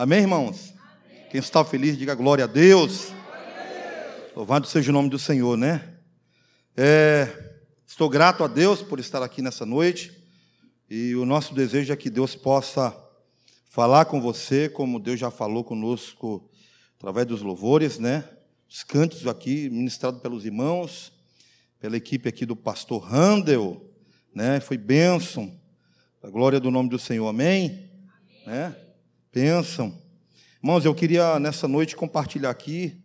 Amém, irmãos? Amém. Quem está feliz, diga glória a Deus. Louvado seja o nome do Senhor, né? É, estou grato a Deus por estar aqui nessa noite. E o nosso desejo é que Deus possa falar com você, como Deus já falou conosco através dos louvores, né? Os cantos aqui ministrados pelos irmãos, pela equipe aqui do pastor Handel, né? Foi bênção. A glória do nome do Senhor. Amém? Amém. Né? Pensam. Irmãos, eu queria nessa noite compartilhar aqui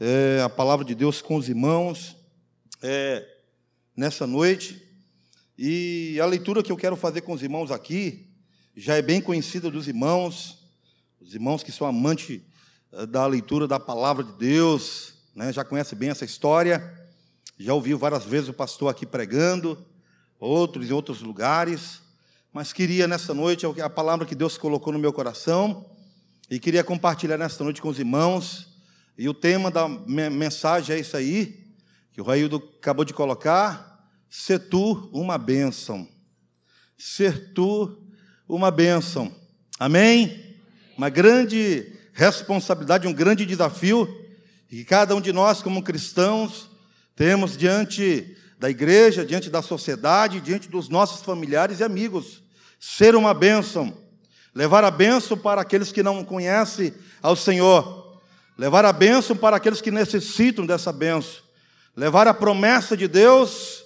é, a palavra de Deus com os irmãos é, nessa noite. E a leitura que eu quero fazer com os irmãos aqui já é bem conhecida dos irmãos, os irmãos que são amantes é, da leitura da palavra de Deus, né, já conhecem bem essa história, já ouviu várias vezes o pastor aqui pregando, outros em outros lugares mas queria nessa noite, é a palavra que Deus colocou no meu coração, e queria compartilhar nesta noite com os irmãos. E o tema da mensagem é isso aí, que o Raildo acabou de colocar: ser tu uma bênção. Ser tu uma bênção. Amém? Uma grande responsabilidade, um grande desafio, que cada um de nós, como cristãos, temos diante da igreja, diante da sociedade, diante dos nossos familiares e amigos ser uma bênção, levar a bênção para aqueles que não conhecem ao Senhor, levar a bênção para aqueles que necessitam dessa bênção, levar a promessa de Deus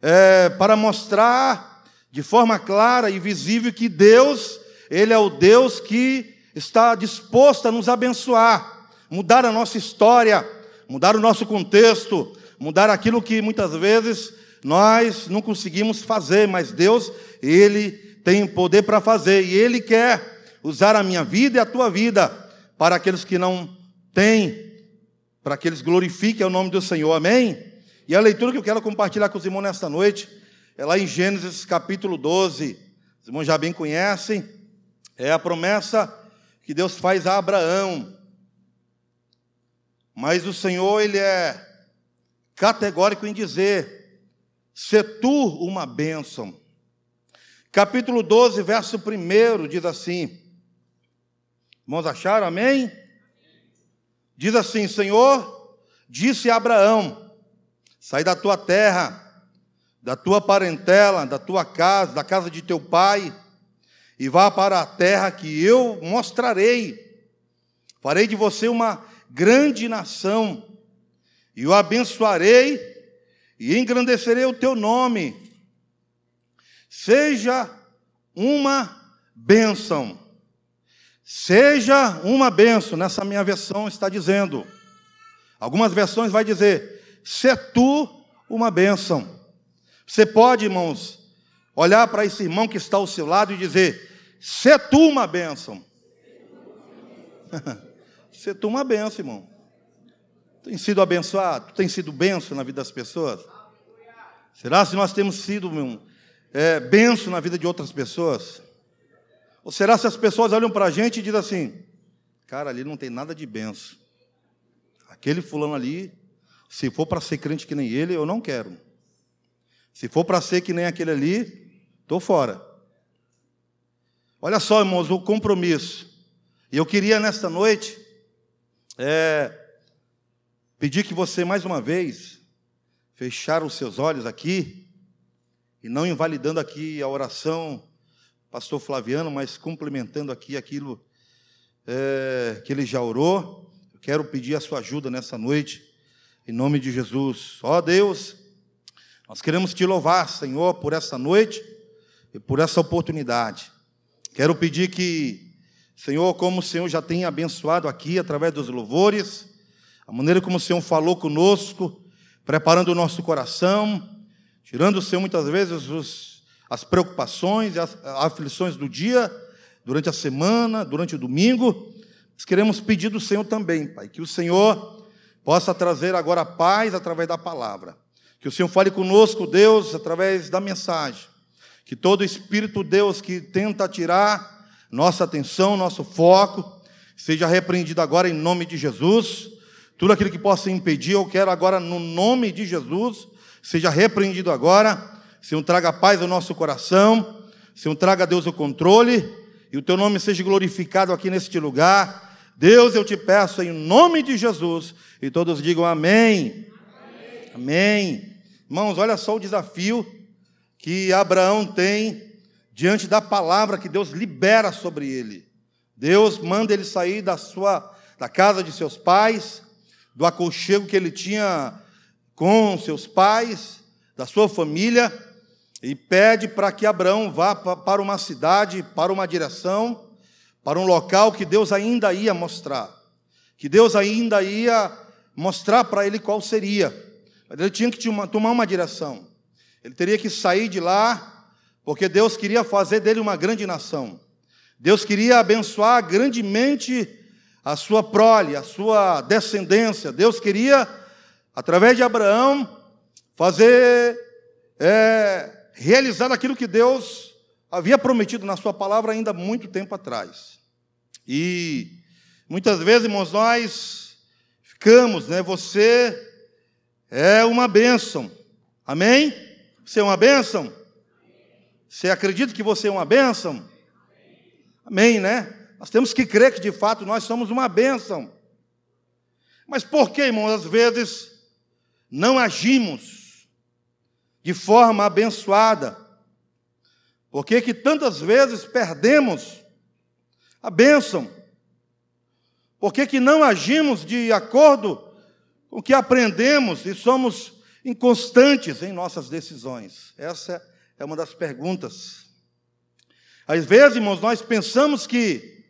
é, para mostrar de forma clara e visível que Deus, Ele é o Deus que está disposto a nos abençoar, mudar a nossa história, mudar o nosso contexto, mudar aquilo que muitas vezes nós não conseguimos fazer, mas Deus, Ele tem poder para fazer, e Ele quer usar a minha vida e a tua vida para aqueles que não têm, para que eles glorifiquem o nome do Senhor, amém? E a leitura que eu quero compartilhar com os irmãos nesta noite é lá em Gênesis capítulo 12, os irmãos já bem conhecem, é a promessa que Deus faz a Abraão. Mas o Senhor, Ele é categórico em dizer: se tu uma bênção. Capítulo 12, verso 1 diz assim: Irmãos, acharam? Amém? Diz assim: Senhor, disse a Abraão: Sai da tua terra, da tua parentela, da tua casa, da casa de teu pai, e vá para a terra que eu mostrarei. Farei de você uma grande nação, e o abençoarei e engrandecerei o teu nome Seja uma bênção. Seja uma bênção, nessa minha versão está dizendo. Algumas versões vai dizer: se tu uma bênção. Você pode, irmãos, olhar para esse irmão que está ao seu lado e dizer: se tu uma bênção. se tu uma bênção, irmão. Tem sido abençoado? Tem sido bênção na vida das pessoas? Será se nós temos sido, meu, é, benção na vida de outras pessoas? Ou será se as pessoas olham para a gente e dizem assim: cara, ali não tem nada de benção. Aquele fulano ali, se for para ser crente que nem ele, eu não quero. Se for para ser que nem aquele ali, estou fora. Olha só, irmãos, o compromisso. E eu queria nesta noite é, pedir que você mais uma vez fechar os seus olhos aqui e não invalidando aqui a oração, pastor Flaviano, mas complementando aqui aquilo é, que ele já orou. Eu quero pedir a sua ajuda nessa noite, em nome de Jesus. Ó Deus, nós queremos te louvar, Senhor, por essa noite e por essa oportunidade. Quero pedir que, Senhor, como o Senhor já tem abençoado aqui através dos louvores, a maneira como o Senhor falou conosco, preparando o nosso coração, tirando o Senhor muitas vezes os, as preocupações e as aflições do dia, durante a semana, durante o domingo. Nós queremos pedir do Senhor também, Pai, que o Senhor possa trazer agora paz através da palavra. Que o Senhor fale conosco, Deus, através da mensagem. Que todo espírito, Deus, que tenta tirar nossa atenção, nosso foco, seja repreendido agora em nome de Jesus. Tudo aquilo que possa impedir, eu quero agora, no nome de Jesus, seja repreendido agora. Senhor, traga paz ao nosso coração. Senhor, traga, Deus, o controle. e o teu nome seja glorificado aqui neste lugar. Deus, eu te peço em nome de Jesus, e todos digam amém. Amém. amém. Irmãos, olha só o desafio que Abraão tem diante da palavra que Deus libera sobre ele. Deus manda ele sair da sua da casa de seus pais, do aconchego que ele tinha com seus pais, da sua família, e pede para que Abraão vá para uma cidade, para uma direção, para um local que Deus ainda ia mostrar, que Deus ainda ia mostrar para ele qual seria. Ele tinha que tomar uma direção. Ele teria que sair de lá, porque Deus queria fazer dele uma grande nação. Deus queria abençoar grandemente a sua prole, a sua descendência. Deus queria, através de Abraão, fazer é, realizar aquilo que Deus havia prometido na Sua palavra ainda muito tempo atrás. E muitas vezes, irmãos, nós ficamos, né? Você é uma bênção, amém? Você é uma bênção? Você acredita que você é uma bênção? Amém, né? Nós temos que crer que de fato nós somos uma bênção. Mas por que, irmãos, às vezes não agimos de forma abençoada. Por que que tantas vezes perdemos a bênção? Por que que não agimos de acordo com o que aprendemos e somos inconstantes em nossas decisões? Essa é uma das perguntas. Às vezes, irmãos, nós pensamos que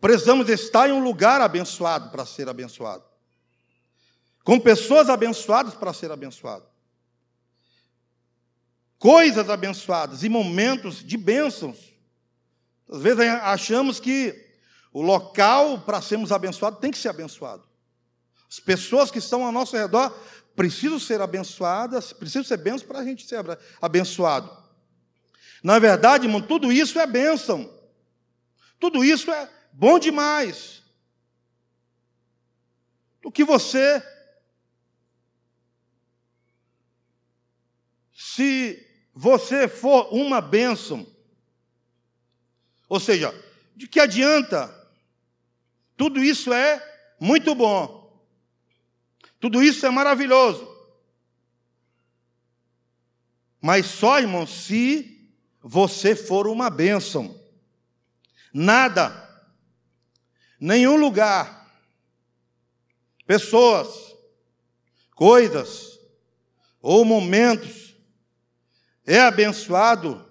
precisamos estar em um lugar abençoado para ser abençoado, com pessoas abençoadas para ser abençoado coisas abençoadas e momentos de bênçãos. Às vezes achamos que o local para sermos abençoados tem que ser abençoado. As pessoas que estão ao nosso redor precisam ser abençoadas, precisam ser bênçãos para a gente ser abençoado. Na verdade, irmão, tudo isso é bênção. Tudo isso é bom demais. O que você se você for uma bênção, ou seja, de que adianta? Tudo isso é muito bom, tudo isso é maravilhoso, mas só, irmão, se você for uma bênção, nada, nenhum lugar, pessoas, coisas ou momentos é abençoado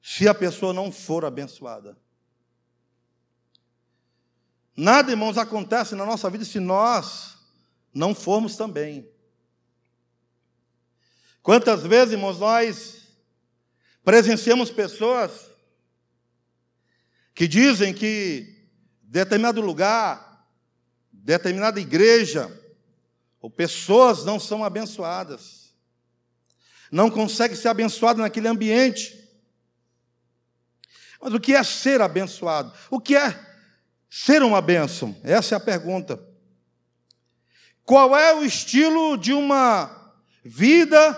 se a pessoa não for abençoada. Nada, irmãos, acontece na nossa vida se nós não formos também. Quantas vezes, irmãos, nós presenciamos pessoas que dizem que determinado lugar, determinada igreja, ou pessoas não são abençoadas não consegue ser abençoado naquele ambiente. Mas o que é ser abençoado? O que é ser uma bênção? Essa é a pergunta. Qual é o estilo de uma vida,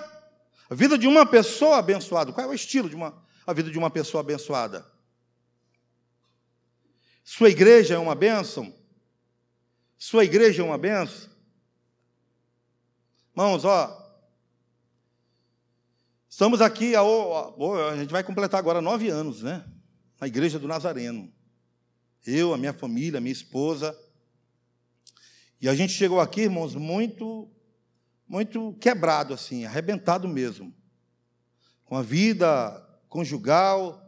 a vida de uma pessoa abençoada? Qual é o estilo de uma a vida de uma pessoa abençoada? Sua igreja é uma bênção? Sua igreja é uma bênção? Irmãos, ó, Estamos aqui, a, a, gente vai completar agora nove anos, né? Na igreja do Nazareno. Eu, a minha família, a minha esposa. E a gente chegou aqui, irmãos, muito, muito quebrado, assim, arrebentado mesmo. Com a vida conjugal,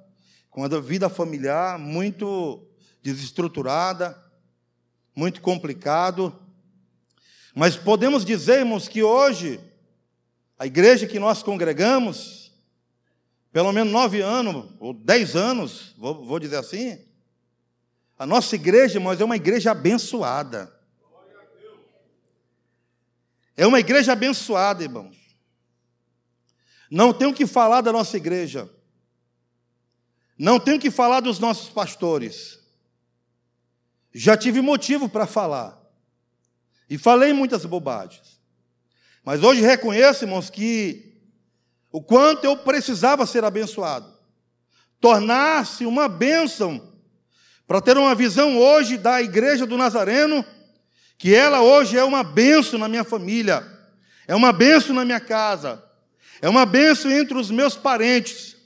com a vida familiar muito desestruturada, muito complicado. Mas podemos dizer, irmãos, que hoje a igreja que nós congregamos, pelo menos nove anos, ou dez anos, vou, vou dizer assim, a nossa igreja, irmãos, é uma igreja abençoada. É uma igreja abençoada, irmãos. Não tenho que falar da nossa igreja. Não tenho que falar dos nossos pastores. Já tive motivo para falar. E falei muitas bobagens. Mas hoje reconheço, irmãos, que o quanto eu precisava ser abençoado. tornar-se uma bênção, para ter uma visão hoje da igreja do Nazareno, que ela hoje é uma bênção na minha família, é uma bênção na minha casa, é uma bênção entre os meus parentes.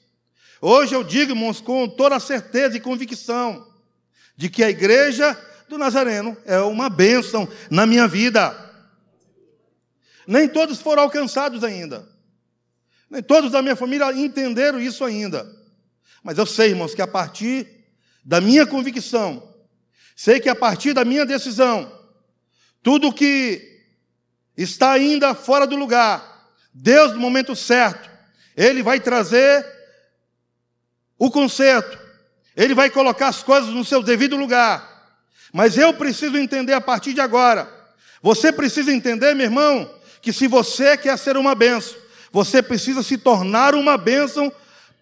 Hoje eu digo, irmãos, com toda certeza e convicção, de que a igreja do Nazareno é uma bênção na minha vida. Nem todos foram alcançados ainda. Nem todos da minha família entenderam isso ainda. Mas eu sei, irmãos, que a partir da minha convicção, sei que a partir da minha decisão, tudo que está ainda fora do lugar, Deus, no momento certo, Ele vai trazer o conserto, Ele vai colocar as coisas no seu devido lugar. Mas eu preciso entender a partir de agora. Você precisa entender, meu irmão, que se você quer ser uma bênção, você precisa se tornar uma bênção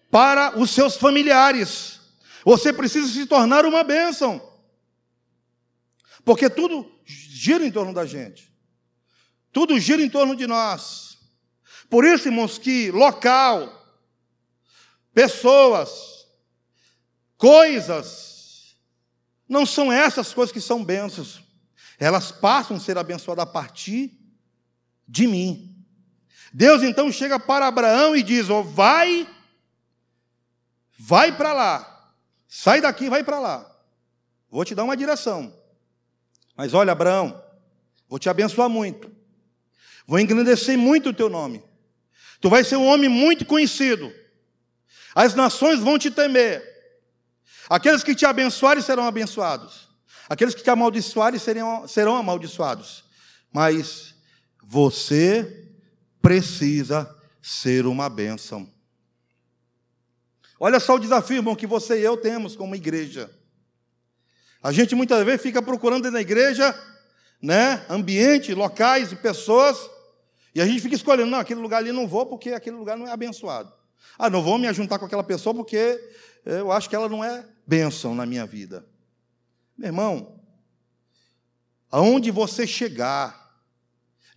para os seus familiares. Você precisa se tornar uma bênção. Porque tudo gira em torno da gente. Tudo gira em torno de nós. Por isso, irmãos, que local, pessoas, coisas, não são essas coisas que são bênçãos. Elas passam a ser abençoadas a partir de mim. Deus então chega para Abraão e diz: oh, vai, vai para lá, sai daqui vai para lá. Vou te dar uma direção. Mas olha, Abraão, vou te abençoar muito. Vou engrandecer muito o teu nome. Tu vais ser um homem muito conhecido. As nações vão te temer. Aqueles que te abençoarem serão abençoados. Aqueles que te amaldiçoarem serão, serão amaldiçoados. Mas você precisa ser uma bênção. Olha só o desafio, irmão, que você e eu temos como igreja. A gente muitas vezes fica procurando na igreja, né, ambiente, locais e pessoas, e a gente fica escolhendo, não, aquele lugar ali não vou porque aquele lugar não é abençoado. Ah, não vou me juntar com aquela pessoa porque eu acho que ela não é bênção na minha vida. Meu irmão, aonde você chegar,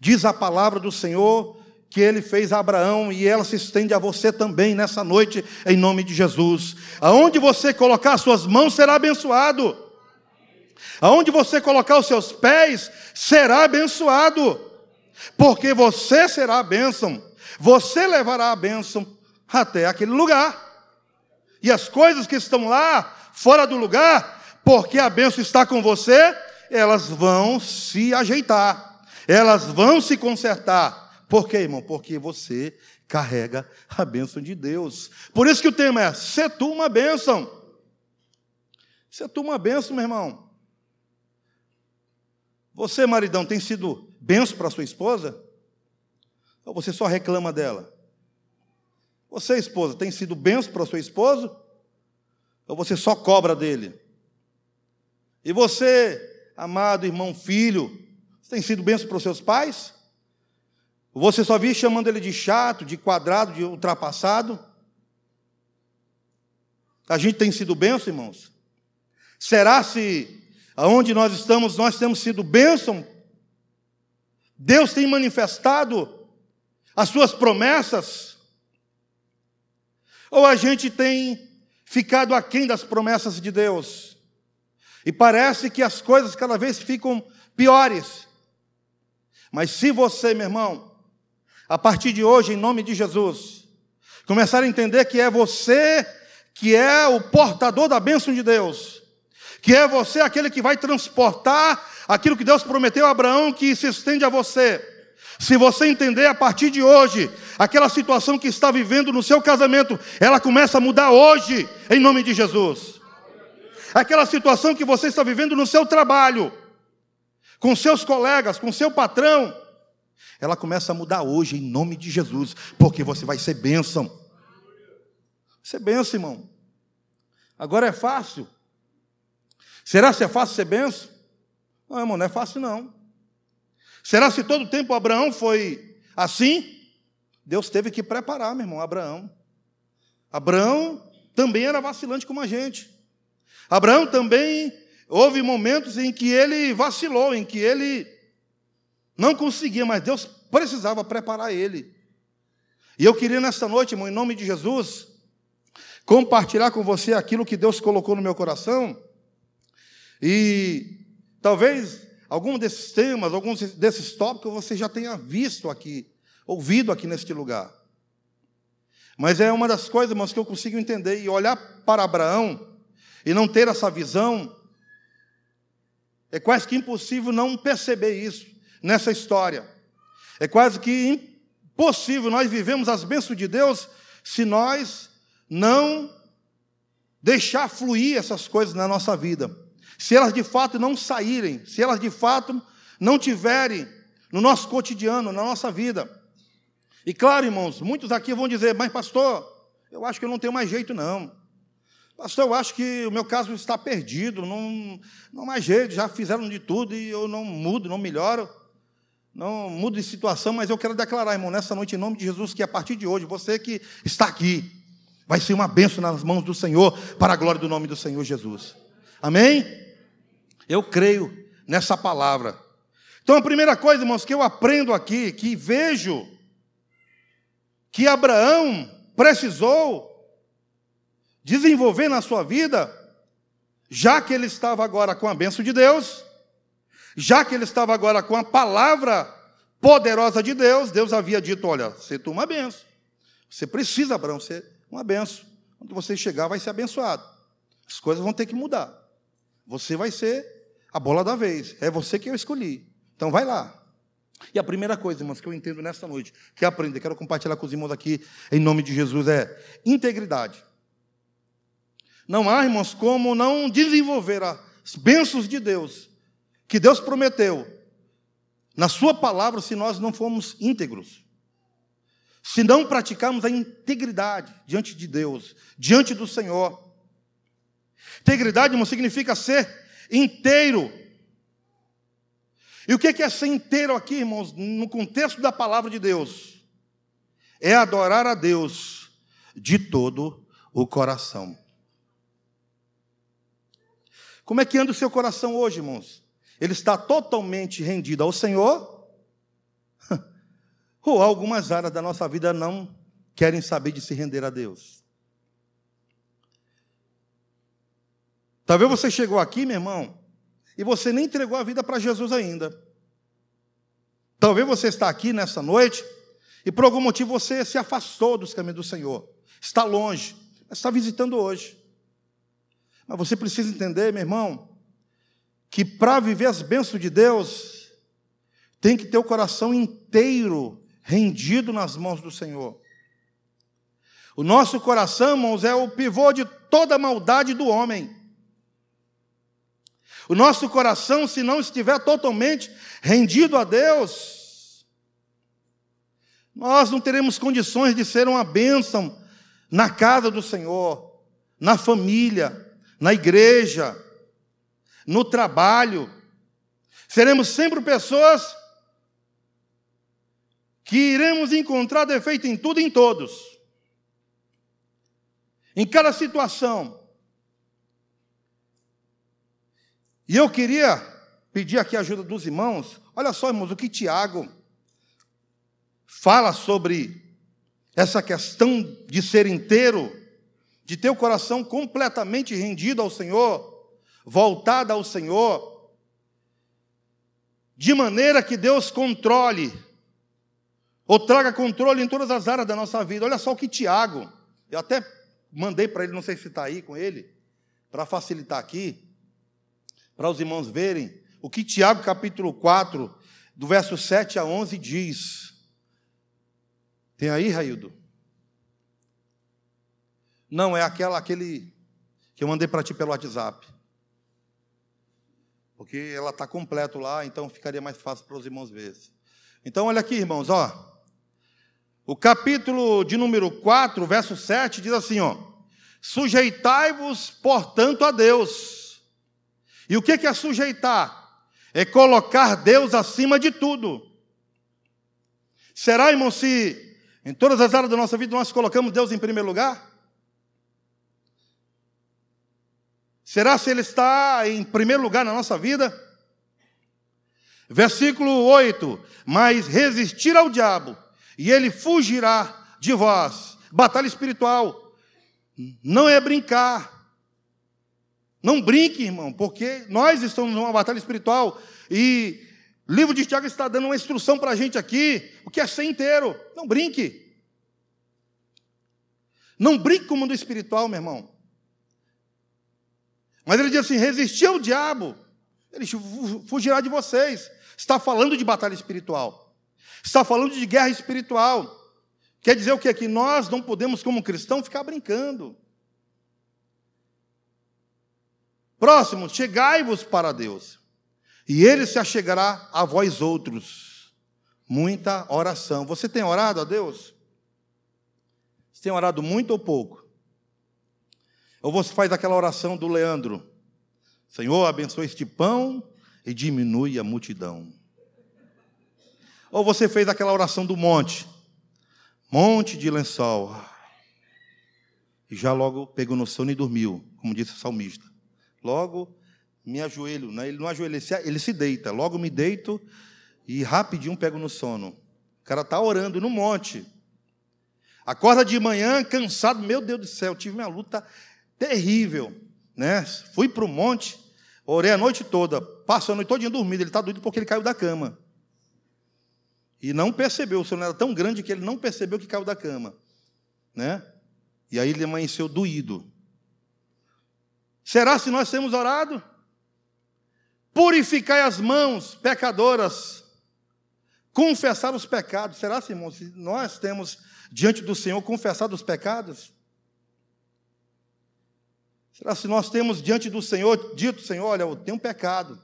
diz a palavra do Senhor que ele fez a Abraão e ela se estende a você também nessa noite, em nome de Jesus. Aonde você colocar suas mãos será abençoado. Aonde você colocar os seus pés será abençoado. Porque você será a bênção. Você levará a bênção até aquele lugar. E as coisas que estão lá fora do lugar, porque a bênção está com você, elas vão se ajeitar, elas vão se consertar. Por quê, irmão? Porque você carrega a bênção de Deus. Por isso que o tema é: se tu uma bênção. Se tu uma bênção, meu irmão. Você, maridão, tem sido benção para sua esposa? Ou você só reclama dela? Você, esposa, tem sido benção para seu esposo? Ou você só cobra dele? E você, amado irmão, filho, tem sido benção para os seus pais? Você só vive chamando ele de chato, de quadrado, de ultrapassado? A gente tem sido benção, irmãos? Será se aonde nós estamos, nós temos sido bênção? Deus tem manifestado as suas promessas? Ou a gente tem ficado aquém das promessas de Deus. E parece que as coisas cada vez ficam piores. Mas se você, meu irmão, a partir de hoje, em nome de Jesus, começar a entender que é você que é o portador da bênção de Deus, que é você aquele que vai transportar aquilo que Deus prometeu a Abraão que se estende a você. Se você entender a partir de hoje, aquela situação que está vivendo no seu casamento, ela começa a mudar hoje, em nome de Jesus. Aquela situação que você está vivendo no seu trabalho, com seus colegas, com seu patrão, ela começa a mudar hoje, em nome de Jesus, porque você vai ser bênção. Ser bênção, irmão. Agora é fácil. Será que é fácil ser bênção? Não, irmão, não é fácil não. Será se todo o tempo Abraão foi assim? Deus teve que preparar, meu irmão, Abraão. Abraão também era vacilante como a gente. Abraão também houve momentos em que ele vacilou, em que ele não conseguia, mas Deus precisava preparar ele. E eu queria nesta noite, irmão, em nome de Jesus, compartilhar com você aquilo que Deus colocou no meu coração. E talvez algum desses temas, alguns desses tópicos você já tenha visto aqui, ouvido aqui neste lugar. Mas é uma das coisas, irmãos, que eu consigo entender e olhar para Abraão e não ter essa visão, é quase que impossível não perceber isso nessa história. É quase que impossível nós vivemos as bênçãos de Deus se nós não deixar fluir essas coisas na nossa vida. Se elas de fato não saírem, se elas de fato não tiverem no nosso cotidiano, na nossa vida. E claro, irmãos, muitos aqui vão dizer, mas pastor, eu acho que eu não tenho mais jeito, não. Pastor, eu acho que o meu caso está perdido, não, não mais jeito, já fizeram de tudo e eu não mudo, não melhoro, não mudo de situação, mas eu quero declarar, irmão, nessa noite, em nome de Jesus, que a partir de hoje, você que está aqui, Vai ser uma benção nas mãos do Senhor, para a glória do nome do Senhor Jesus. Amém? Eu creio nessa palavra. Então, a primeira coisa, irmãos, que eu aprendo aqui, que vejo que Abraão precisou desenvolver na sua vida, já que ele estava agora com a bênção de Deus, já que ele estava agora com a palavra poderosa de Deus, Deus havia dito: Olha, você toma uma benção. Você precisa, Abraão, ser uma benção. Quando você chegar, vai ser abençoado. As coisas vão ter que mudar. Você vai ser a bola da vez. É você que eu escolhi. Então vai lá. E a primeira coisa, irmãos, que eu entendo nesta noite, que aprender, quero compartilhar com os irmãos aqui, em nome de Jesus, é integridade. Não há, irmãos, como não desenvolver as bênçãos de Deus, que Deus prometeu, na Sua palavra, se nós não formos íntegros se não praticarmos a integridade diante de Deus, diante do Senhor. Integridade não significa ser inteiro. E o que é ser inteiro aqui, irmãos, no contexto da palavra de Deus? É adorar a Deus de todo o coração. Como é que anda o seu coração hoje, irmãos? Ele está totalmente rendido ao Senhor ou algumas áreas da nossa vida não querem saber de se render a Deus. Talvez você chegou aqui, meu irmão, e você nem entregou a vida para Jesus ainda. Talvez você está aqui nessa noite e por algum motivo você se afastou dos caminhos do Senhor. Está longe, está visitando hoje. Mas você precisa entender, meu irmão, que para viver as bênçãos de Deus, tem que ter o coração inteiro rendido nas mãos do Senhor. O nosso coração, irmãos, é o pivô de toda a maldade do homem. O nosso coração, se não estiver totalmente rendido a Deus, nós não teremos condições de ser uma bênção na casa do Senhor, na família, na igreja, no trabalho. Seremos sempre pessoas que iremos encontrar defeito em tudo e em todos. Em cada situação. E eu queria pedir aqui a ajuda dos irmãos. Olha só, irmãos, o que Tiago fala sobre essa questão de ser inteiro, de ter o coração completamente rendido ao Senhor, voltado ao Senhor, de maneira que Deus controle ou traga controle em todas as áreas da nossa vida. Olha só o que Tiago, eu até mandei para ele, não sei se está aí com ele, para facilitar aqui, para os irmãos verem, o que Tiago, capítulo 4, do verso 7 a 11, diz. Tem aí, Raildo? Não, é aquela, aquele que eu mandei para ti pelo WhatsApp. Porque ela está completo lá, então ficaria mais fácil para os irmãos verem. Então, olha aqui, irmãos, ó. O capítulo de número 4, verso 7 diz assim, ó: Sujeitai-vos, portanto, a Deus. E o que é sujeitar? É colocar Deus acima de tudo. Será, irmão, se em todas as áreas da nossa vida nós colocamos Deus em primeiro lugar? Será se Ele está em primeiro lugar na nossa vida? Versículo 8: Mas resistir ao diabo, e ele fugirá de vós. Batalha espiritual. não é brincar. Não brinque, irmão, porque nós estamos numa batalha espiritual e o livro de Tiago está dando uma instrução para a gente aqui, o que é ser inteiro. Não brinque. Não brinque com o mundo espiritual, meu irmão. Mas ele diz assim: resistir ao diabo, ele fugirá de vocês. Está falando de batalha espiritual. Está falando de guerra espiritual. Quer dizer o que? Que nós não podemos, como cristão, ficar brincando. Próximo, chegai-vos para Deus, e Ele se achegará a vós outros. Muita oração. Você tem orado a Deus? Você tem orado muito ou pouco? Ou você faz aquela oração do Leandro? Senhor, abençoe este pão e diminui a multidão. Ou você fez aquela oração do monte? Monte de lençol. E já logo pegou no sono e dormiu, como disse o salmista. Logo me ajoelho, né? ele não ajoelha, ele se, ele se deita. Logo me deito e rapidinho pego no sono. O cara está orando no monte. Acorda de manhã cansado, meu Deus do céu, tive uma luta terrível. Né? Fui para o monte, orei a noite toda, passou a noite toda dormindo. Ele está doido porque ele caiu da cama. E não percebeu, o sono era tão grande que ele não percebeu que caiu da cama. Né? E aí ele amanheceu doído. Será se nós temos orado? Purificai as mãos, pecadoras, confessar os pecados. Será, se, irmão, se nós temos diante do Senhor confessado os pecados? Será se nós temos diante do Senhor dito, Senhor, olha, eu tenho um pecado.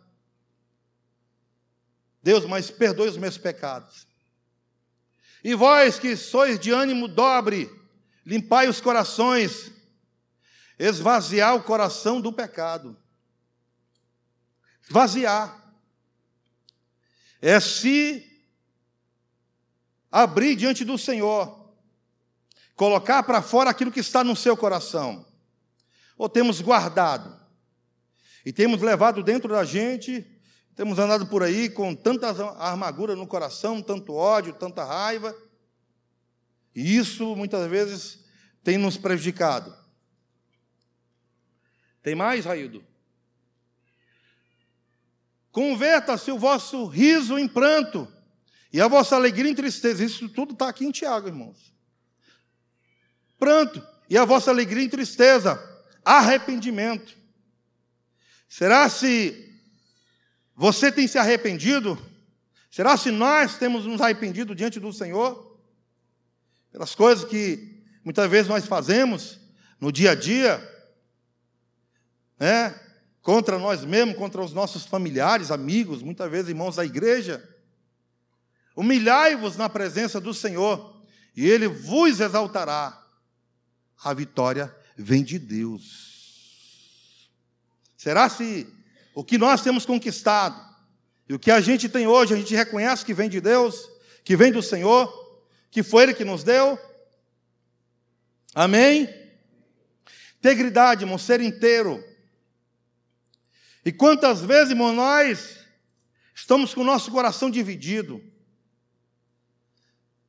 Deus, mas perdoe os meus pecados. E vós que sois de ânimo dobre, limpai os corações, esvaziar o coração do pecado. Esvaziar. É se abrir diante do Senhor, colocar para fora aquilo que está no seu coração. Ou temos guardado e temos levado dentro da gente temos andado por aí com tanta armadura no coração, tanto ódio, tanta raiva, e isso muitas vezes tem nos prejudicado. Tem mais, Raildo? Converta-se o vosso riso em pranto e a vossa alegria em tristeza. Isso tudo está aqui em Tiago, irmãos. Pranto e a vossa alegria em tristeza, arrependimento. Será se você tem se arrependido? Será se nós temos nos arrependido diante do Senhor? Pelas coisas que muitas vezes nós fazemos no dia a dia, né? Contra nós mesmos, contra os nossos familiares, amigos, muitas vezes irmãos da igreja. Humilhai-vos na presença do Senhor, e Ele vos exaltará. A vitória vem de Deus. Será se o que nós temos conquistado e o que a gente tem hoje, a gente reconhece que vem de Deus, que vem do Senhor, que foi Ele que nos deu. Amém? Integridade, irmão, ser inteiro. E quantas vezes, irmão, nós estamos com o nosso coração dividido?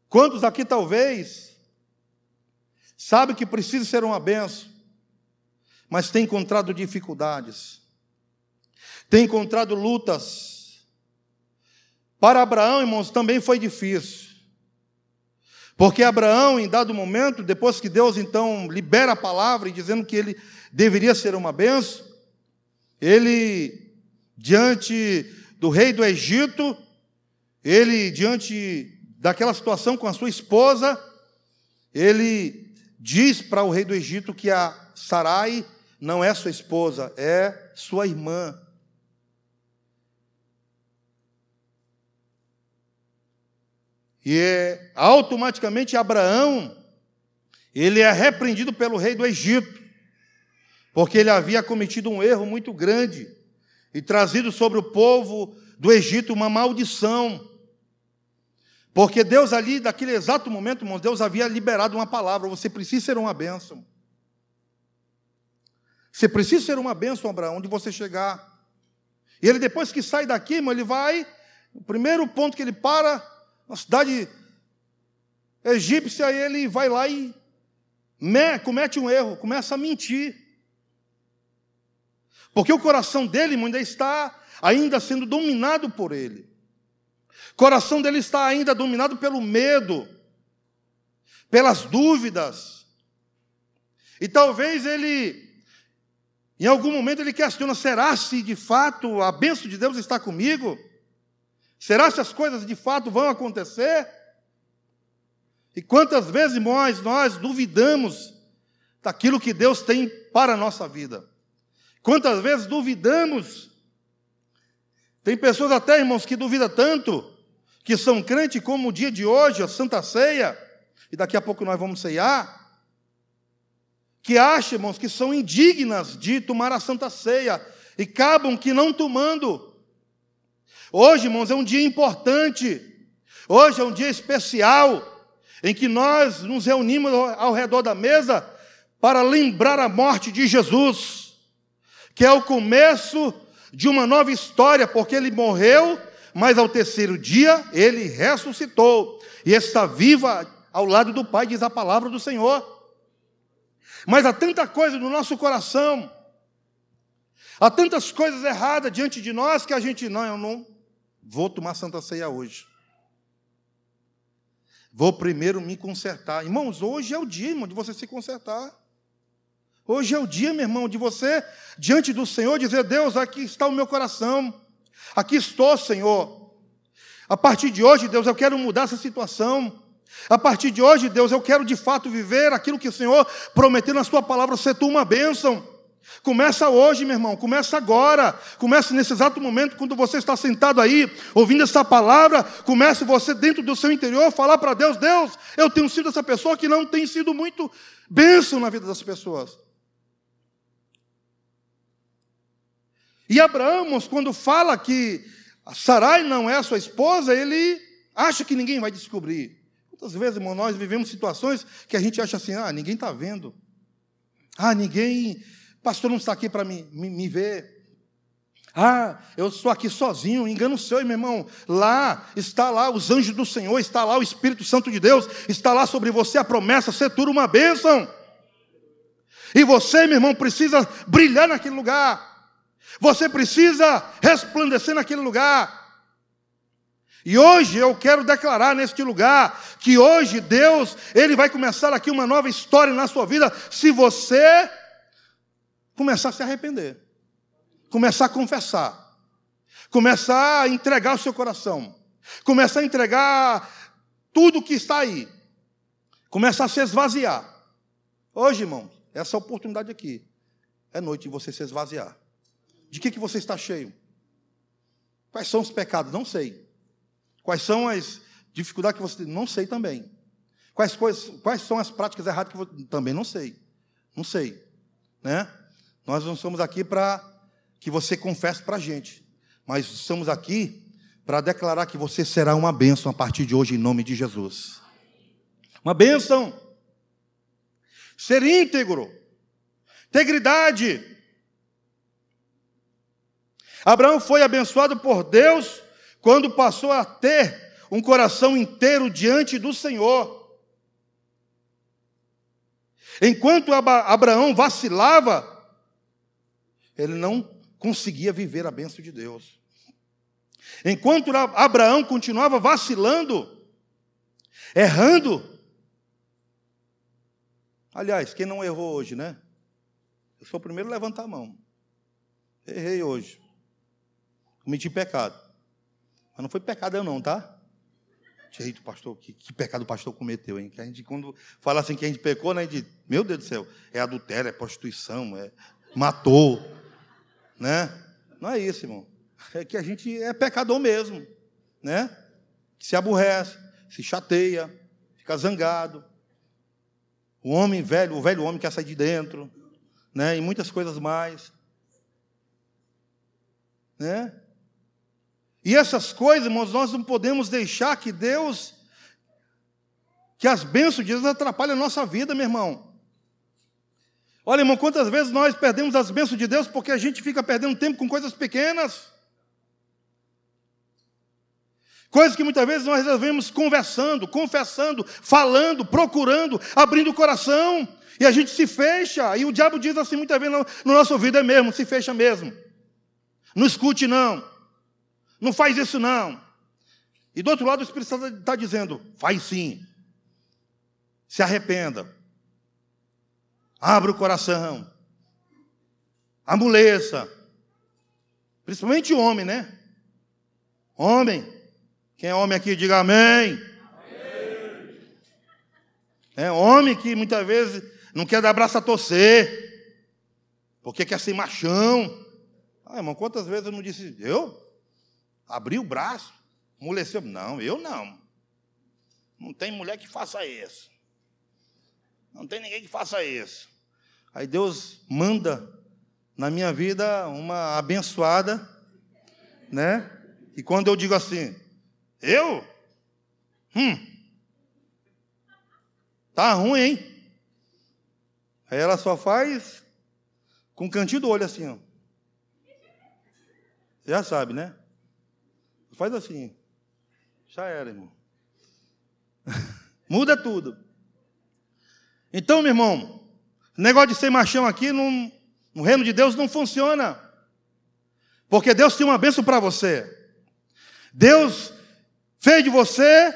Quantos aqui talvez sabe que precisa ser uma benção, mas tem encontrado dificuldades? tem encontrado lutas. Para Abraão, irmãos, também foi difícil. Porque Abraão, em dado momento, depois que Deus então libera a palavra e dizendo que ele deveria ser uma benção, ele, diante do rei do Egito, ele, diante daquela situação com a sua esposa, ele diz para o rei do Egito que a Sarai não é sua esposa, é sua irmã. E é, automaticamente Abraão, ele é repreendido pelo rei do Egito, porque ele havia cometido um erro muito grande e trazido sobre o povo do Egito uma maldição. Porque Deus ali, daquele exato momento, Deus havia liberado uma palavra: você precisa ser uma bênção. Você precisa ser uma bênção, Abraão, onde você chegar. E ele, depois que sai daqui, irmão, ele vai. O primeiro ponto que ele para uma cidade egípcia, ele vai lá e comete um erro, começa a mentir. Porque o coração dele ainda está ainda sendo dominado por ele. O coração dele está ainda dominado pelo medo, pelas dúvidas. E talvez ele, em algum momento, ele questiona: será se de fato a bênção de Deus está comigo? Será se as coisas de fato vão acontecer? E quantas vezes nós, nós duvidamos daquilo que Deus tem para a nossa vida? Quantas vezes duvidamos? Tem pessoas até, irmãos, que duvidam tanto, que são crentes como o dia de hoje, a Santa Ceia, e daqui a pouco nós vamos ceiar, que acham, irmãos, que são indignas de tomar a Santa Ceia, e acabam que não tomando. Hoje, irmãos, é um dia importante, hoje é um dia especial, em que nós nos reunimos ao redor da mesa para lembrar a morte de Jesus, que é o começo de uma nova história, porque ele morreu, mas ao terceiro dia ele ressuscitou e está viva ao lado do Pai, diz a palavra do Senhor. Mas há tanta coisa no nosso coração, há tantas coisas erradas diante de nós que a gente não, eu não vou tomar Santa Ceia hoje. Vou primeiro me consertar. Irmãos, hoje é o dia, irmão, de você se consertar. Hoje é o dia, meu irmão, de você, diante do Senhor, dizer: Deus, aqui está o meu coração. Aqui estou, Senhor. A partir de hoje, Deus, eu quero mudar essa situação. A partir de hoje, Deus, eu quero de fato viver aquilo que o Senhor prometeu na Sua palavra, ser tu uma bênção. Começa hoje, meu irmão, começa agora. Começa nesse exato momento, quando você está sentado aí, ouvindo essa palavra. Comece você, dentro do seu interior, falar para Deus: Deus, eu tenho sido essa pessoa que não tem sido muito bênção na vida das pessoas. E Abraão, quando fala que Sarai não é sua esposa, ele acha que ninguém vai descobrir. Quantas vezes, irmão, nós vivemos situações que a gente acha assim: ah, ninguém está vendo. Ah, ninguém pastor não está aqui para me, me, me ver. Ah, eu estou aqui sozinho, engano seu, meu irmão. Lá está lá os anjos do Senhor, está lá o Espírito Santo de Deus, está lá sobre você a promessa, ser tudo uma bênção. E você, meu irmão, precisa brilhar naquele lugar. Você precisa resplandecer naquele lugar. E hoje eu quero declarar neste lugar que hoje Deus, ele vai começar aqui uma nova história na sua vida, se você começar a se arrepender, começar a confessar, começar a entregar o seu coração, começar a entregar tudo que está aí, começar a se esvaziar. Hoje, irmão, essa oportunidade aqui é noite de você se esvaziar. De que, que você está cheio? Quais são os pecados? Não sei. Quais são as dificuldades que você tem? Não sei também. Quais, coisas, quais são as práticas erradas que você. Também não sei. Não sei. Né? Nós não estamos aqui para que você confesse para a gente, mas estamos aqui para declarar que você será uma bênção a partir de hoje, em nome de Jesus. Uma bênção. Ser íntegro, integridade. Abraão foi abençoado por Deus quando passou a ter um coração inteiro diante do Senhor. Enquanto Abraão vacilava, ele não conseguia viver a bênção de Deus. Enquanto Abraão continuava vacilando, errando. Aliás, quem não errou hoje, né? Eu sou o primeiro a levantar a mão. Errei hoje. Cometi pecado. Mas não foi pecado eu não, tá? Eita, pastor, que, que, pecado o pastor cometeu, hein? Que a gente, quando fala assim que a gente pecou, né, a gente, meu Deus do céu, é adultério, é prostituição, é matou, né? Não é isso, irmão. É que a gente é pecador mesmo, né? Se aborrece, se chateia, fica zangado. O homem velho, o velho homem quer sair de dentro, né? E muitas coisas mais, né? E essas coisas, irmãos, nós não podemos deixar que Deus, que as bênçãos de Deus atrapalhem a nossa vida, meu irmão. Olha, irmão, quantas vezes nós perdemos as bênçãos de Deus porque a gente fica perdendo tempo com coisas pequenas. Coisas que muitas vezes nós resolvemos conversando, confessando, falando, procurando, abrindo o coração. E a gente se fecha, e o diabo diz assim muitas vezes no nosso ouvido: é mesmo, se fecha mesmo. Não escute, não. Não faz isso, não. E do outro lado, o Espírito Santo está dizendo: faz sim. Se arrependa. Abra o coração. Amoleça. Principalmente o homem, né? Homem. Quem é homem aqui, diga amém. amém. É homem que muitas vezes não quer dar braço a torcer, porque quer ser machão. Ah, irmão, quantas vezes eu não disse, eu? Abri o braço, amoleceu. Não, eu não. Não tem mulher que faça isso. Não tem ninguém que faça isso. Aí Deus manda na minha vida uma abençoada, né? E quando eu digo assim, eu? Hum. Tá ruim, hein? Aí ela só faz com um cantinho do olho assim, ó. Já sabe, né? Faz assim. Já era, irmão. Muda tudo. Então, meu irmão, negócio de ser machão aqui no, no reino de Deus não funciona. Porque Deus tem uma bênção para você. Deus fez de você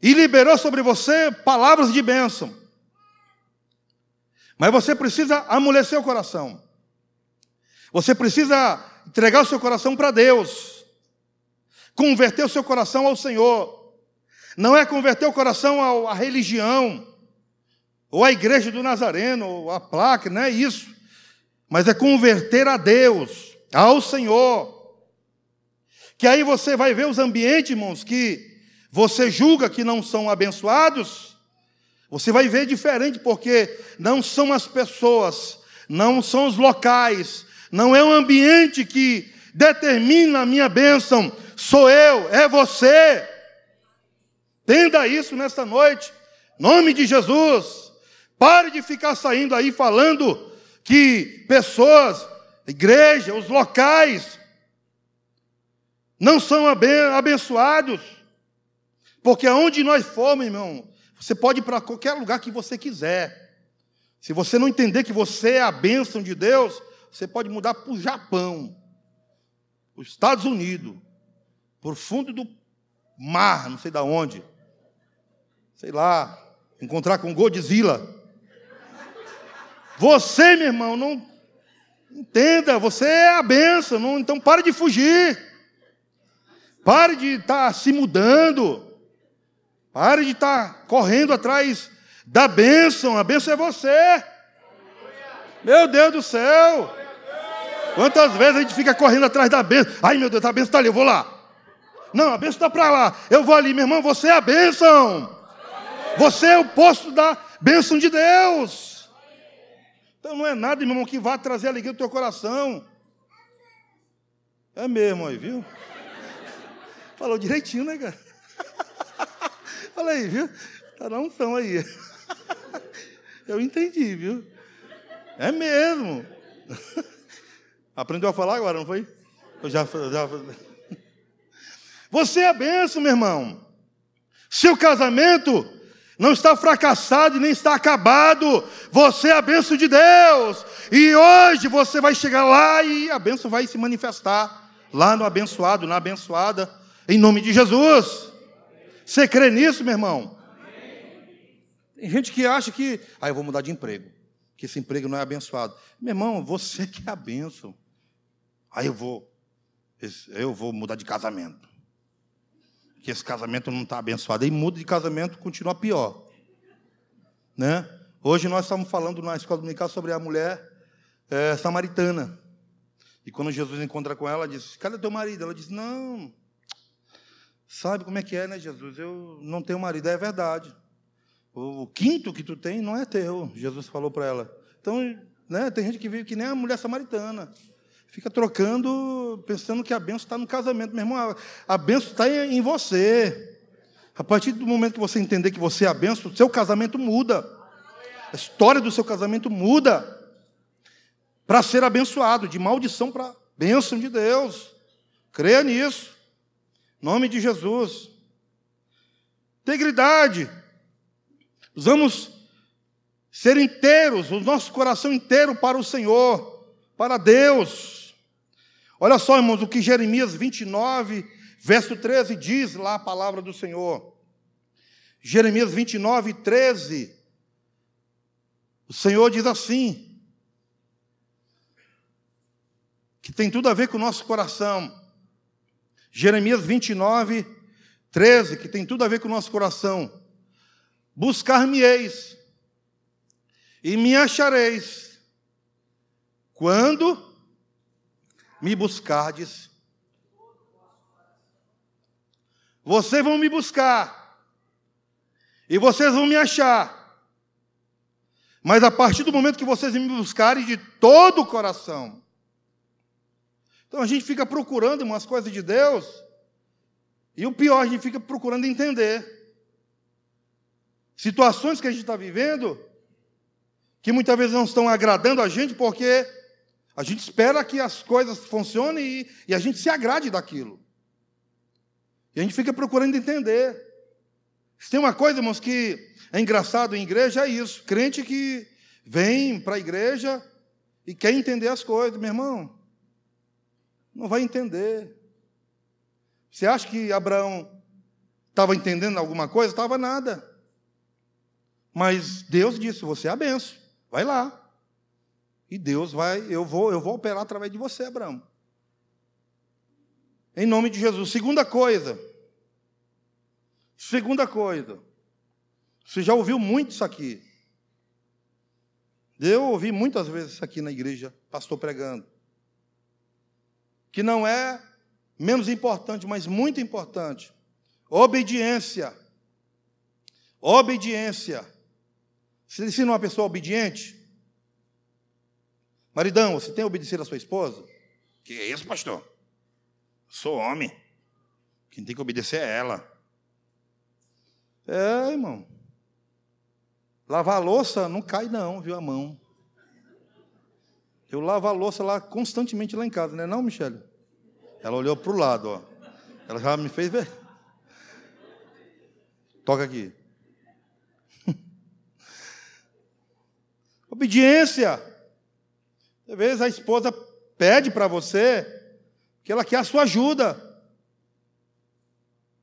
e liberou sobre você palavras de bênção. Mas você precisa amolecer o coração. Você precisa entregar o seu coração para Deus. Converter o seu coração ao Senhor. Não é converter o coração à religião, ou à igreja do Nazareno, ou à placa, não é isso. Mas é converter a Deus, ao Senhor. Que aí você vai ver os ambientes, irmãos, que você julga que não são abençoados, você vai ver diferente, porque não são as pessoas, não são os locais, não é o ambiente que determina a minha bênção, sou eu, é você. Entenda isso nesta noite, nome de Jesus. Pare de ficar saindo aí falando que pessoas, igreja, os locais, não são abençoados, porque aonde nós formos, irmão, você pode ir para qualquer lugar que você quiser. Se você não entender que você é a bênção de Deus, você pode mudar para o Japão, os Estados Unidos, para o fundo do mar, não sei da onde. Sei lá, encontrar com Godzilla. Você, meu irmão, não entenda, você é a bênção, não, então pare de fugir. Pare de estar tá se mudando. Pare de estar correndo atrás da bênção. A bênção é você. Meu Deus do céu. Quantas vezes a gente fica correndo atrás da bênção? Ai, meu Deus, a bênção está ali, eu vou lá. Não, a bênção está para lá. Eu vou ali, meu irmão, você é a bênção. Você é o posto da bênção de Deus. Então não é nada, meu irmão, que vá trazer alegria no teu coração. É mesmo aí, viu? Falou direitinho, né, cara? Olha aí, viu? Está na unção aí. Eu entendi, viu? É mesmo. Aprendeu a falar agora, não foi? Eu já, já... Você é benção, meu irmão. Seu casamento não está fracassado e nem está acabado. Você é a benção de Deus. E hoje você vai chegar lá e a benção vai se manifestar lá no abençoado, na abençoada, em nome de Jesus. Você crê nisso, meu irmão? Tem gente que acha que, ah, eu vou mudar de emprego, que esse emprego não é abençoado. Meu irmão, você que é a benção. Aí eu vou, eu vou mudar de casamento. Que esse casamento não está abençoado. Aí muda de casamento, continua pior. Né? Hoje nós estamos falando na escola dominical sobre a mulher é, samaritana. E quando Jesus encontra com ela, diz: Cadê teu marido? Ela diz: Não, Sabe como é que é, né, Jesus? Eu não tenho marido, é verdade. O quinto que tu tem não é teu, Jesus falou para ela. Então, né, tem gente que vive que nem a mulher samaritana. Fica trocando, pensando que a benção está no casamento. Meu irmão, a, benção está em, em você. A partir do momento que você entender que você é a benção, o seu casamento muda. A história do seu casamento muda. Para ser abençoado, de maldição para bênção de Deus. Creia nisso. Nome de Jesus. Integridade. Usamos ser inteiros, o nosso coração inteiro para o Senhor, para Deus. Olha só, irmãos, o que Jeremias 29, verso 13 diz lá a palavra do Senhor. Jeremias 29, 13. O Senhor diz assim: que tem tudo a ver com o nosso coração. Jeremias 29, 13, que tem tudo a ver com o nosso coração. Buscar-me-eis e me achareis quando me buscardes. Vocês vão me buscar e vocês vão me achar. Mas a partir do momento que vocês me buscarem de todo o coração. Então a gente fica procurando umas coisas de Deus, e o pior, a gente fica procurando entender. Situações que a gente está vivendo, que muitas vezes não estão agradando a gente, porque a gente espera que as coisas funcionem e, e a gente se agrade daquilo. E a gente fica procurando entender. Se tem uma coisa, irmãos, que é engraçado em igreja é isso. Crente que vem para a igreja e quer entender as coisas, meu irmão. Não vai entender. Você acha que Abraão estava entendendo alguma coisa? Estava nada. Mas Deus disse: você é a benção. Vai lá. E Deus vai, eu vou, eu vou operar através de você, Abraão. Em nome de Jesus. Segunda coisa. Segunda coisa. Você já ouviu muito isso aqui. Eu ouvi muitas vezes isso aqui na igreja, pastor pregando. Que não é menos importante, mas muito importante. Obediência. Obediência. Você ensina uma pessoa obediente? Maridão, você tem obedecido a sua esposa? Que é isso, pastor? Sou homem. Quem tem que obedecer é ela. É, irmão. Lavar a louça não cai, não, viu, a mão. Eu lavo a louça lá constantemente lá em casa, não é não, Michele? Ela olhou para o lado, ó. Ela já me fez ver. Toca aqui. Obediência. Às vezes a esposa pede para você que ela quer a sua ajuda.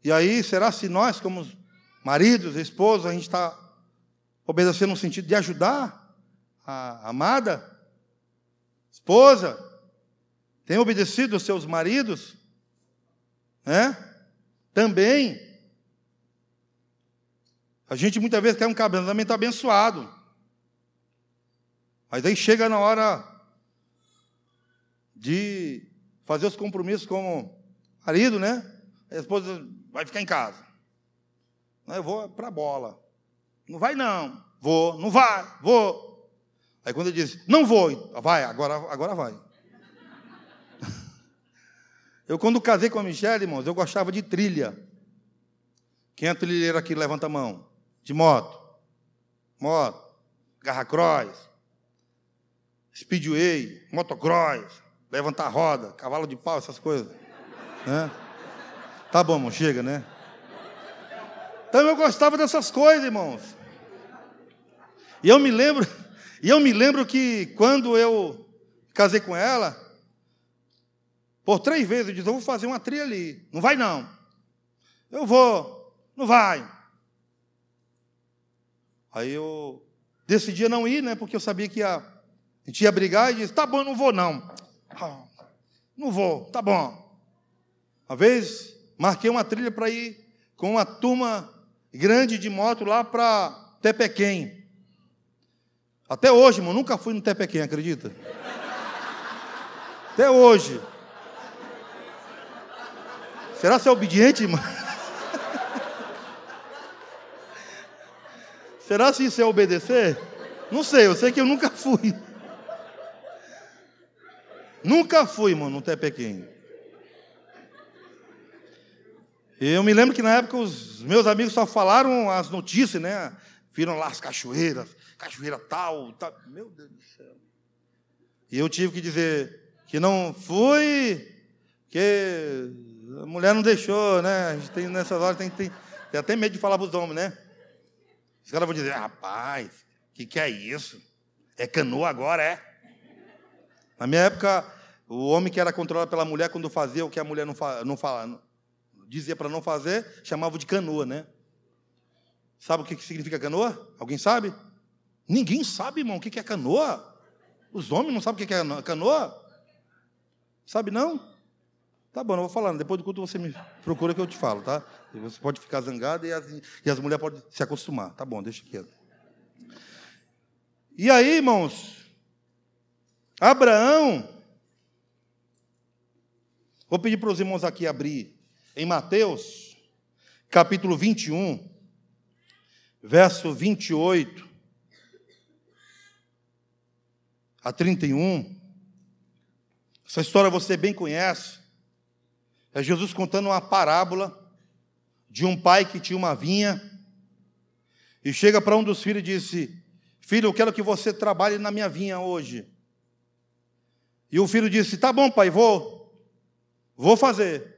E aí, será se nós, como maridos, esposos, a gente está Obedecer no sentido de ajudar a amada esposa. Tem obedecido os seus maridos? Né? Também. A gente muitas vezes quer um casamento abençoado. Mas aí chega na hora de fazer os compromissos como marido, né? A esposa vai ficar em casa. Eu vou para a bola. Não vai não. Vou, não vai, vou. Aí quando ele diz, não vou, vai, agora, agora vai. Eu quando casei com a Michelle, irmãos, eu gostava de trilha. Quem é trilheiro aqui, levanta a mão. De moto. Moto. Garra cross. Speedway. Motocross. Levantar roda. Cavalo de pau, essas coisas. Né? Tá bom, irmão, chega, né? Então eu gostava dessas coisas, irmãos. E eu me lembro, e eu me lembro que quando eu casei com ela, por três vezes eu disse, eu vou fazer uma trilha ali. Não vai não. Eu vou. Não vai. Aí eu decidi não ir, né? Porque eu sabia que ia, a gente ia brigar e disse, tá bom, não vou não. Ah, não vou, tá bom. Uma vez marquei uma trilha para ir com uma turma grande de moto lá para Tepequém. Até hoje, irmão, nunca fui no Tepequém, acredita? Até hoje. Será ser é obediente, irmão? Será se isso é obedecer? Não sei, eu sei que eu nunca fui. Nunca fui, irmão, no Tepequém. Eu me lembro que na época os meus amigos só falaram as notícias, né? Viram lá as cachoeiras, cachoeira tal, tal. Meu Deus do céu. E eu tive que dizer que não fui, que a mulher não deixou, né? A gente tem nessas horas tem, tem, tem até medo de falar para os homens, né? Os caras vão dizer, rapaz, que, que é isso? É canoa agora, é? Na minha época, o homem que era controlado pela mulher, quando fazia o que a mulher não, fa não fala, dizia para não fazer, chamava de canoa, né? Sabe o que significa canoa? Alguém sabe? Ninguém sabe, irmão, o que é canoa. Os homens não sabem o que é canoa. Sabe não? Tá bom, não vou falar. Depois do culto você me procura que eu te falo, tá? Você pode ficar zangado e as, e as mulheres podem se acostumar. Tá bom, deixa quieto. E aí, irmãos, Abraão, vou pedir para os irmãos aqui abrir em Mateus, capítulo 21, verso 28 a 31. Essa história você bem conhece. É Jesus contando uma parábola de um pai que tinha uma vinha e chega para um dos filhos e disse: Filho, eu quero que você trabalhe na minha vinha hoje. E o filho disse: Tá bom, pai, vou, vou fazer.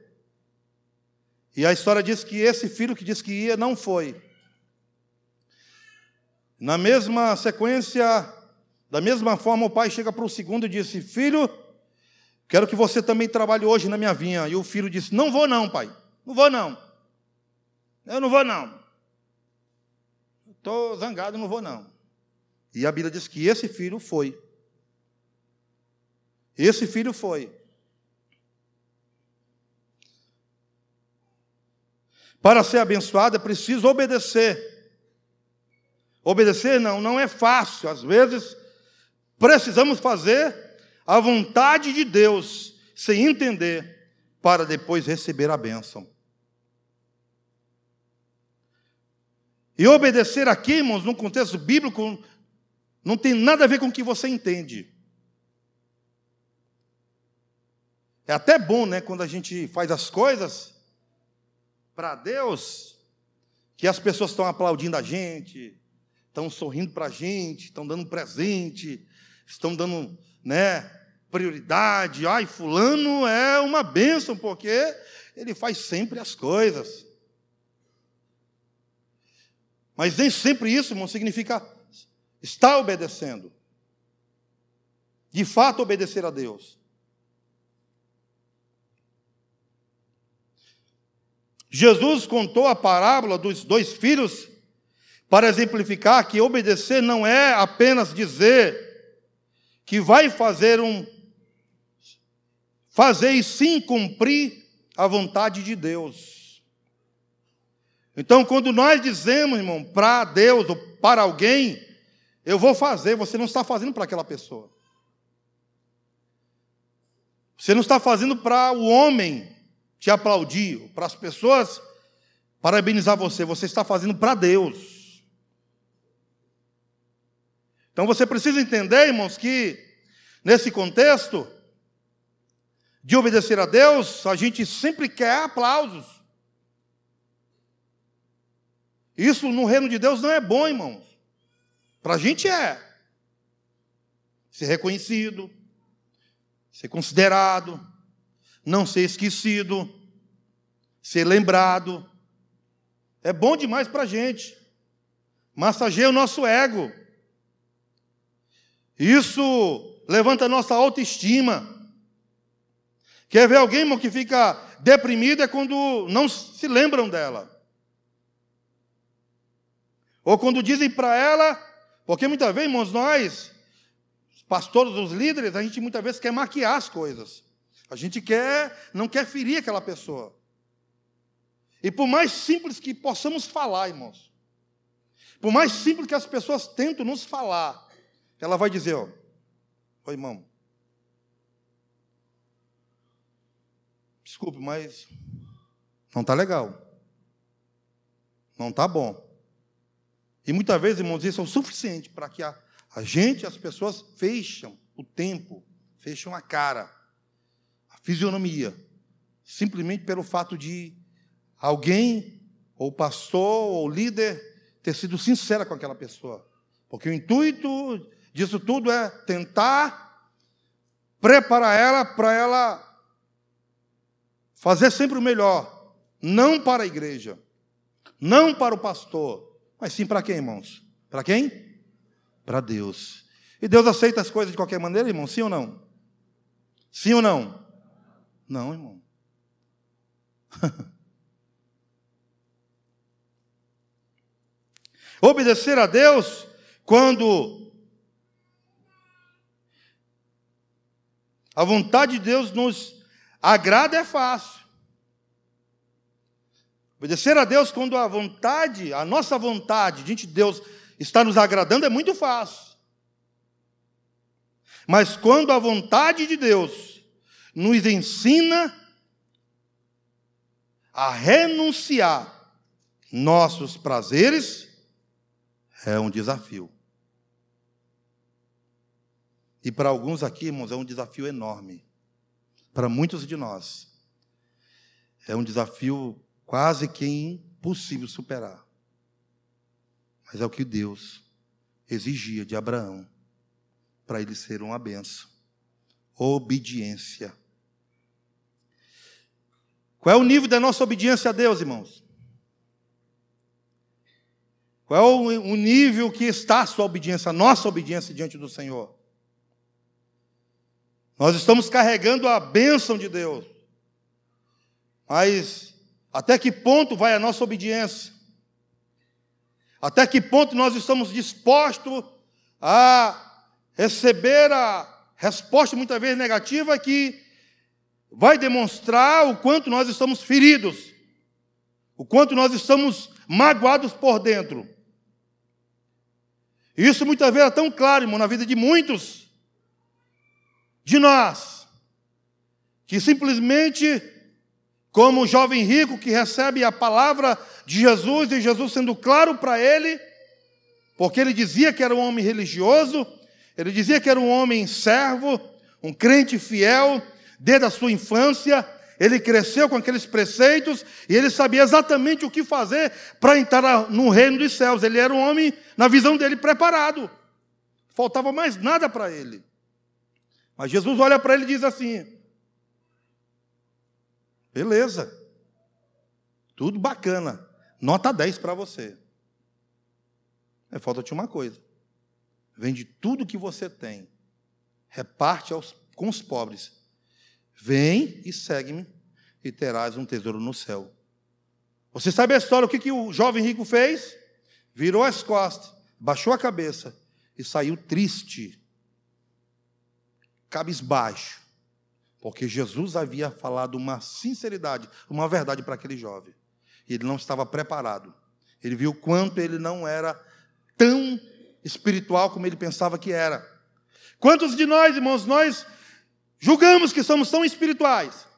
E a história diz que esse filho que disse que ia não foi. Na mesma sequência, da mesma forma, o pai chega para o segundo e disse: Filho, quero que você também trabalhe hoje na minha vinha. E o filho disse: Não vou, não, pai. Não vou, não. Eu não vou, não. Estou zangado, não vou, não. E a Bíblia diz que esse filho foi. Esse filho foi. Para ser abençoado é preciso obedecer. Obedecer não, não é fácil. Às vezes Precisamos fazer a vontade de Deus, sem entender, para depois receber a bênção. E obedecer aqui, irmãos, no contexto bíblico, não tem nada a ver com o que você entende. É até bom, né, quando a gente faz as coisas para Deus, que as pessoas estão aplaudindo a gente, estão sorrindo para a gente, estão dando presente, estão dando né, prioridade. Ai, fulano é uma bênção, porque ele faz sempre as coisas. Mas nem sempre isso, irmão, significa estar obedecendo. De fato, obedecer a Deus. Jesus contou a parábola dos dois filhos para exemplificar que obedecer não é apenas dizer que vai fazer um fazer e sim cumprir a vontade de Deus. Então, quando nós dizemos, irmão, para Deus ou para alguém, eu vou fazer, você não está fazendo para aquela pessoa. Você não está fazendo para o homem te aplaudir, para as pessoas parabenizar você, você está fazendo para Deus. Então você precisa entender, irmãos, que nesse contexto de obedecer a Deus, a gente sempre quer aplausos. Isso no reino de Deus não é bom, irmãos. Para a gente é. Ser reconhecido, ser considerado, não ser esquecido, ser lembrado. É bom demais para a gente. Massageia o nosso ego. Isso levanta a nossa autoestima. Quer ver alguém, irmão, que fica deprimido é quando não se lembram dela. Ou quando dizem para ela, porque muitas vezes, irmãos, nós, pastores, os líderes, a gente muitas vezes quer maquiar as coisas. A gente quer, não quer ferir aquela pessoa. E por mais simples que possamos falar, irmãos, por mais simples que as pessoas tentam nos falar, ela vai dizer, ó, oi irmão, desculpe, mas não está legal, não está bom. E muitas vezes, irmãos, isso é o suficiente para que a, a gente, as pessoas, fecham o tempo, fecham a cara, a fisionomia, simplesmente pelo fato de alguém, ou pastor, ou líder, ter sido sincera com aquela pessoa. Porque o intuito disso tudo é tentar preparar ela para ela fazer sempre o melhor, não para a igreja, não para o pastor, mas sim para quem, irmãos? Para quem? para Deus. E Deus aceita as coisas de qualquer maneira, irmão? Sim ou não? Sim ou não? Não, irmão. Obedecer a Deus quando a vontade de Deus nos agrada é fácil. Obedecer a Deus quando a vontade, a nossa vontade diante de Deus está nos agradando é muito fácil. Mas quando a vontade de Deus nos ensina a renunciar nossos prazeres, é um desafio. E para alguns aqui, irmãos, é um desafio enorme. Para muitos de nós, é um desafio quase que impossível superar. Mas é o que Deus exigia de Abraão para ele ser uma benção. Obediência. Qual é o nível da nossa obediência a Deus, irmãos? Qual é o nível que está a sua obediência, a nossa obediência diante do Senhor? Nós estamos carregando a bênção de Deus. Mas até que ponto vai a nossa obediência? Até que ponto nós estamos dispostos a receber a resposta muitas vezes negativa que vai demonstrar o quanto nós estamos feridos, o quanto nós estamos magoados por dentro. Isso muitas vezes é tão claro, irmão, na vida de muitos de nós, que simplesmente, como o jovem rico que recebe a palavra de Jesus e Jesus sendo claro para ele, porque ele dizia que era um homem religioso, ele dizia que era um homem servo, um crente fiel, desde a sua infância, ele cresceu com aqueles preceitos e ele sabia exatamente o que fazer para entrar no reino dos céus. Ele era um homem, na visão dele, preparado. Faltava mais nada para ele. Mas Jesus olha para ele e diz assim: beleza, tudo bacana, nota 10 para você. É, falta-te uma coisa: vende tudo que você tem, reparte aos, com os pobres Vem e segue-me, e terás um tesouro no céu. Você sabe a história, o que, que o jovem rico fez? Virou as costas, baixou a cabeça e saiu triste, cabisbaixo, porque Jesus havia falado uma sinceridade, uma verdade para aquele jovem. E ele não estava preparado. Ele viu quanto ele não era tão espiritual como ele pensava que era. Quantos de nós, irmãos, nós Julgamos que somos tão espirituais,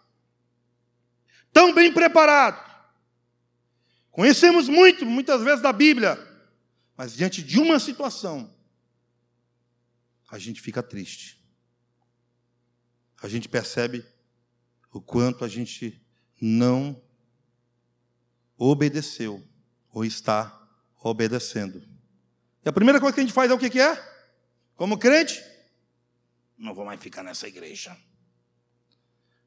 tão bem preparados, conhecemos muito, muitas vezes, da Bíblia, mas diante de uma situação, a gente fica triste. A gente percebe o quanto a gente não obedeceu ou está obedecendo. E a primeira coisa que a gente faz é o que é? Como crente, não vou mais ficar nessa igreja.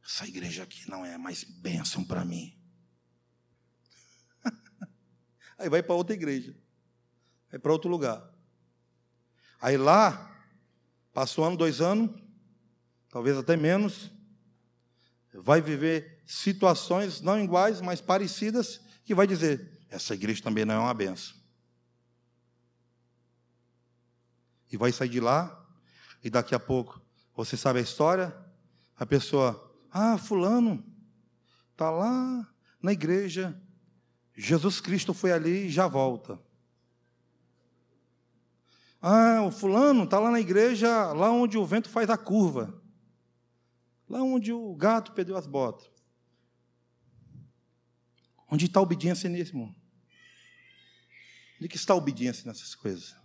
Essa igreja aqui não é mais bênção para mim. Aí vai para outra igreja. Vai para outro lugar. Aí lá, passou um ano, dois anos, talvez até menos, vai viver situações não iguais, mas parecidas, que vai dizer: essa igreja também não é uma benção. E vai sair de lá e daqui a pouco, você sabe a história? A pessoa, ah, fulano, está lá na igreja, Jesus Cristo foi ali e já volta. Ah, o fulano está lá na igreja, lá onde o vento faz a curva. Lá onde o gato perdeu as botas. Onde está a obediência nisso, irmão? Onde que está a obediência nessas coisas?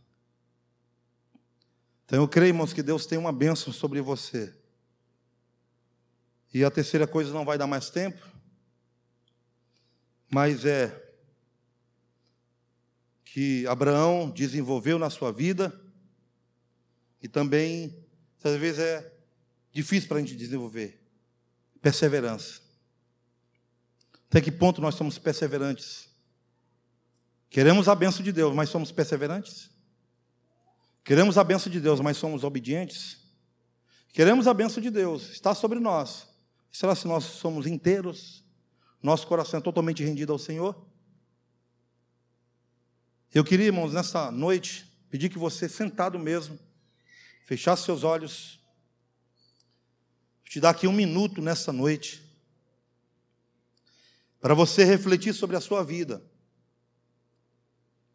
Então eu creio, irmãos, que Deus tem uma bênção sobre você. E a terceira coisa não vai dar mais tempo, mas é que Abraão desenvolveu na sua vida e também, às vezes, é difícil para a gente desenvolver perseverança. Até que ponto nós somos perseverantes? Queremos a bênção de Deus, mas somos perseverantes? Queremos a benção de Deus, mas somos obedientes? Queremos a benção de Deus, está sobre nós. Será se nós somos inteiros? Nosso coração é totalmente rendido ao Senhor? Eu queria, irmãos, nessa noite, pedir que você, sentado mesmo, fechasse seus olhos. Te dar aqui um minuto nessa noite, para você refletir sobre a sua vida.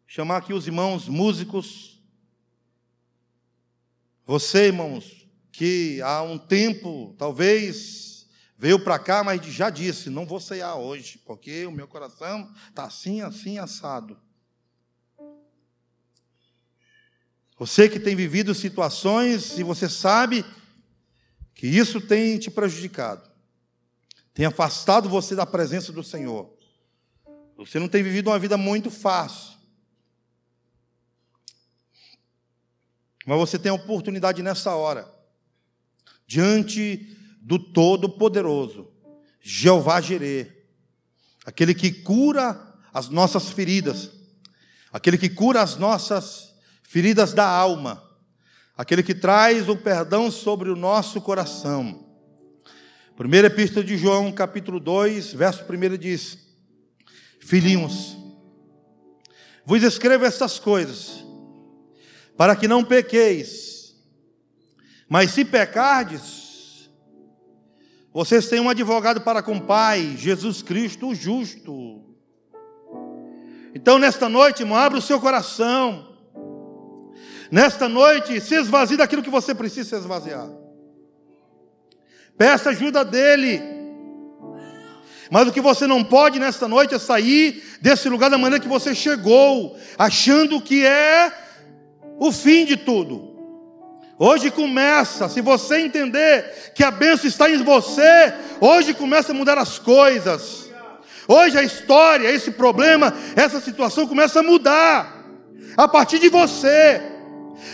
Chamar aqui os irmãos músicos, você, irmãos, que há um tempo, talvez, veio para cá, mas já disse: não vou ceiar hoje, porque o meu coração está assim, assim, assado. Você que tem vivido situações e você sabe que isso tem te prejudicado, tem afastado você da presença do Senhor. Você não tem vivido uma vida muito fácil. Mas você tem a oportunidade nessa hora, diante do Todo-Poderoso, Jeová Jirê, aquele que cura as nossas feridas, aquele que cura as nossas feridas da alma, aquele que traz o perdão sobre o nosso coração. Primeira Epístola de João, capítulo 2, verso 1 diz: Filhinhos, vos escrevo estas coisas, para que não pequeis. Mas se pecardes, vocês têm um advogado para com o Pai, Jesus Cristo, o justo. Então, nesta noite, irmão, abra o seu coração. Nesta noite, se esvazie daquilo que você precisa se esvaziar. Peça ajuda dele. Mas o que você não pode nesta noite é sair desse lugar da maneira que você chegou, achando que é o fim de tudo. Hoje começa, se você entender que a bênção está em você, hoje começa a mudar as coisas. Hoje a história, esse problema, essa situação começa a mudar. A partir de você,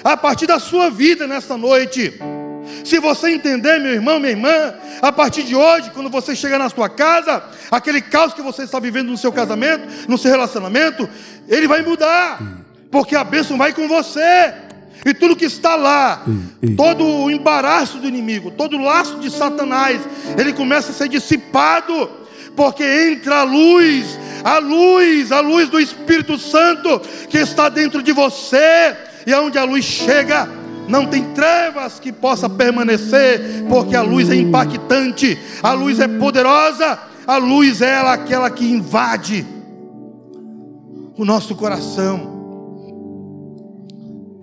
a partir da sua vida nesta noite. Se você entender, meu irmão, minha irmã, a partir de hoje, quando você chegar na sua casa, aquele caos que você está vivendo no seu casamento, no seu relacionamento, ele vai mudar porque a bênção vai com você. E tudo que está lá, todo o embaraço do inimigo, todo o laço de Satanás, ele começa a ser dissipado, porque entra a luz, a luz, a luz do Espírito Santo que está dentro de você, e aonde a luz chega, não tem trevas que possa permanecer, porque a luz é impactante, a luz é poderosa, a luz é ela aquela que invade o nosso coração.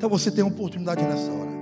Então você tem oportunidade nessa hora.